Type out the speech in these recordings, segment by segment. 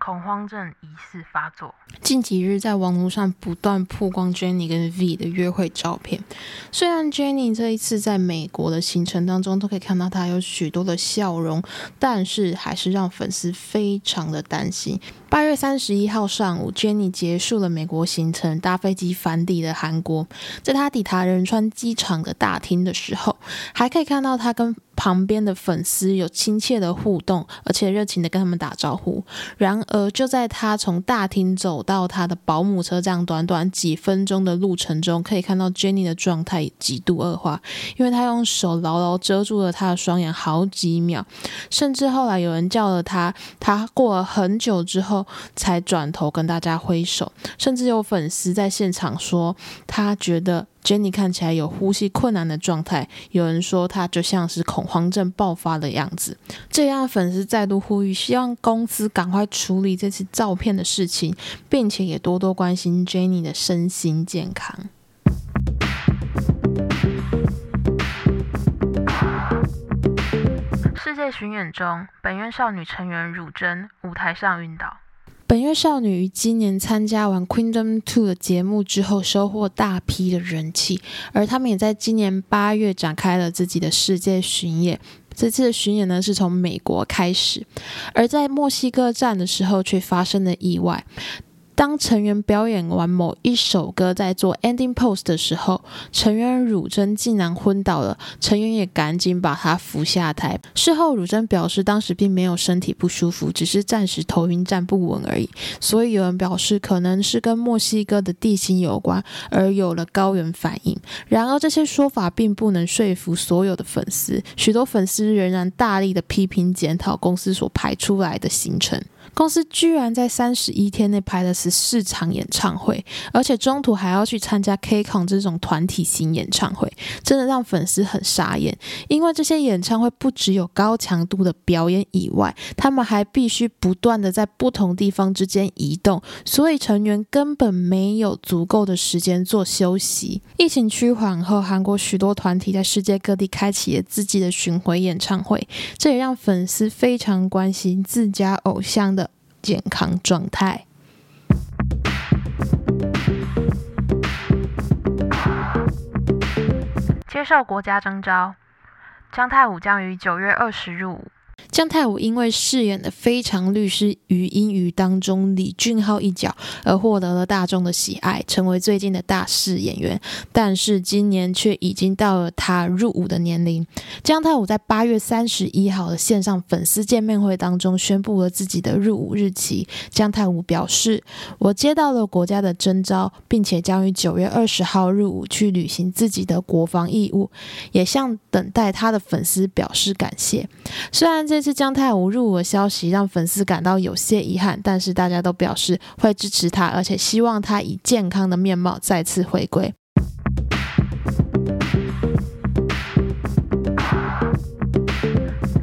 恐慌症疑似发作。近几日，在网络上不断曝光 Jenny 跟 V 的约会照片。虽然 Jenny 这一次在美国的行程当中，都可以看到她有许多的笑容，但是还是让粉丝非常的担心。八月三十一号上午，Jenny 结束了美国行程，搭飞机返抵了韩国。在她抵达仁川机场的大厅的时候，还可以看到她跟旁边的粉丝有亲切的互动，而且热情的跟他们打招呼。然而，就在他从大厅走到他的保姆车这样短短几分钟的路程中，可以看到 Jenny 的状态极度恶化，因为他用手牢牢遮住了他的双眼好几秒，甚至后来有人叫了他，他过了很久之后才转头跟大家挥手，甚至有粉丝在现场说他觉得。Jenny 看起来有呼吸困难的状态，有人说她就像是恐慌症爆发的样子。这样粉丝再度呼吁，希望公司赶快处理这次照片的事情，并且也多多关心 Jenny 的身心健康。世界巡演中，本院少女成员汝珍舞台上晕倒。本月少女于今年参加完《Queendom Two》的节目之后，收获大批的人气，而他们也在今年八月展开了自己的世界巡演。这次的巡演呢，是从美国开始，而在墨西哥站的时候却发生了意外。当成员表演完某一首歌，在做 ending pose 的时候，成员汝珍竟然昏倒了。成员也赶紧把她扶下台。事后，汝珍表示当时并没有身体不舒服，只是暂时头晕站不稳而已。所以有人表示可能是跟墨西哥的地形有关，而有了高原反应。然而这些说法并不能说服所有的粉丝，许多粉丝仍然大力的批评检讨公司所排出来的行程。公司居然在三十一天内排了十四场演唱会，而且中途还要去参加 KCON 这种团体型演唱会，真的让粉丝很傻眼。因为这些演唱会不只有高强度的表演以外，他们还必须不断的在不同地方之间移动，所以成员根本没有足够的时间做休息。疫情趋缓后，韩国许多团体在世界各地开启了自己的巡回演唱会，这也让粉丝非常关心自家偶像的。健康状态。接受国家征召，张泰武将于九月二十入伍。姜泰武因为饰演的《非常律师于英语》当中李俊浩一角而获得了大众的喜爱，成为最近的大势演员。但是今年却已经到了他入伍的年龄。姜泰武在八月三十一号的线上粉丝见面会当中宣布了自己的入伍日期。姜泰武表示：“我接到了国家的征召，并且将于九月二十号入伍去履行自己的国防义务，也向等待他的粉丝表示感谢。”虽然这次姜太武入伍的消息让粉丝感到有些遗憾，但是大家都表示会支持他，而且希望他以健康的面貌再次回归。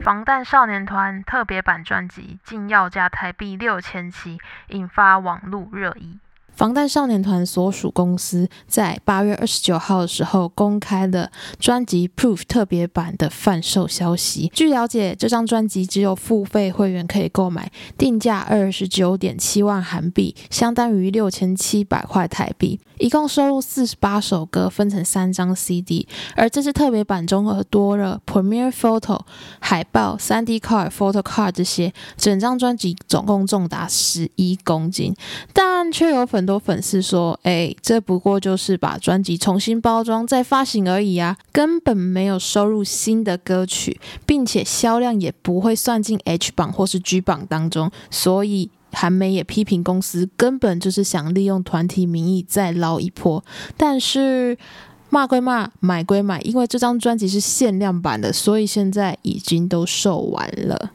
防弹少年团特别版专辑竟要价台币六千七，引发网络热议。防弹少年团所属公司在八月二十九号的时候公开了专辑《Proof》特别版的贩售消息。据了解，这张专辑只有付费会员可以购买，定价二十九点七万韩币，相当于六千七百块台币。一共收录四十八首歌，分成三张 CD。而这次特别版中和多了 Premiere Photo 海报、三 D Card、Photo Card 这些，整张专辑总共重达十一公斤，但却有很。多粉丝说：“哎，这不过就是把专辑重新包装再发行而已啊，根本没有收入新的歌曲，并且销量也不会算进 H 榜或是 G 榜当中。所以韩媒也批评公司根本就是想利用团体名义再捞一波。但是骂归骂，买归买，因为这张专辑是限量版的，所以现在已经都售完了。”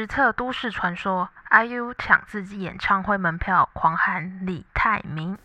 实测都市传说，IU 抢自己演唱会门票，狂喊李泰明。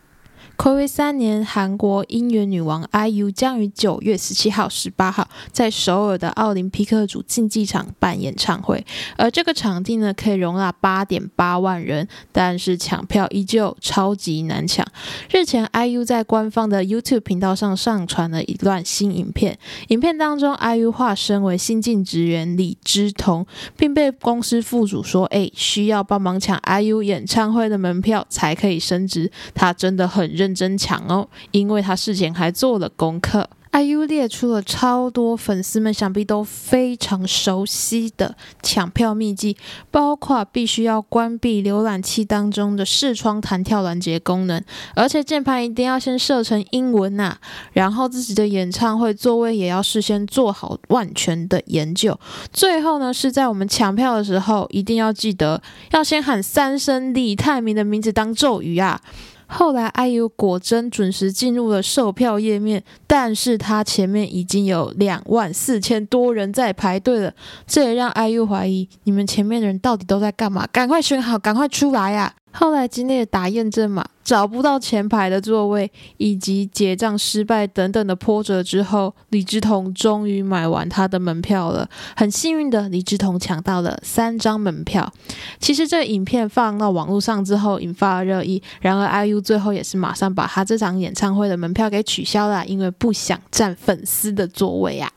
暌违三年，韩国音乐女王 IU 将于九月十七号、十八号在首尔的奥林匹克主竞技场办演唱会，而这个场地呢可以容纳八点八万人，但是抢票依旧超级难抢。日前，IU 在官方的 YouTube 频道上上传了一段新影片，影片当中 IU 化身为新晋职员李知彤，并被公司副主说：“哎，需要帮忙抢 IU 演唱会的门票才可以升职。”他真的很认。认真抢哦，因为他事前还做了功课。IU 列出了超多粉丝们想必都非常熟悉的抢票秘籍，包括必须要关闭浏览器当中的视窗弹跳拦截功能，而且键盘一定要先设成英文呐，然后自己的演唱会座位也要事先做好万全的研究。最后呢，是在我们抢票的时候，一定要记得要先喊三声李泰明的名字当咒语啊。后来，IU 果真准时进入了售票页面，但是他前面已经有两万四千多人在排队了，这也让 IU 怀疑你们前面的人到底都在干嘛？赶快选好，赶快出来呀！后来经历了打验证码、找不到前排的座位，以及结账失败等等的波折之后，李志彤终于买完他的门票了。很幸运的，李志彤抢到了三张门票。其实这影片放到网络上之后，引发了热议。然而，IU 最后也是马上把他这场演唱会的门票给取消了，因为不想占粉丝的座位啊。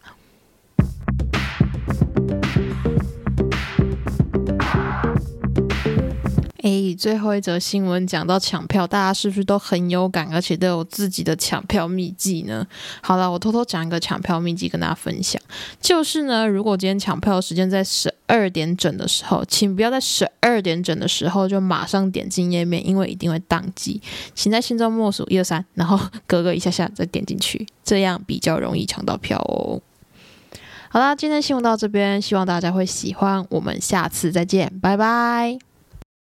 诶，最后一则新闻讲到抢票，大家是不是都很有感，而且都有自己的抢票秘籍呢？好了，我偷偷讲一个抢票秘籍跟大家分享，就是呢，如果今天抢票时间在十二点整的时候，请不要在十二点整的时候就马上点进页面，因为一定会宕机。请在心中默数一二三，然后 隔个一下下再点进去，这样比较容易抢到票哦。好啦，今天新闻到这边，希望大家会喜欢，我们下次再见，拜拜。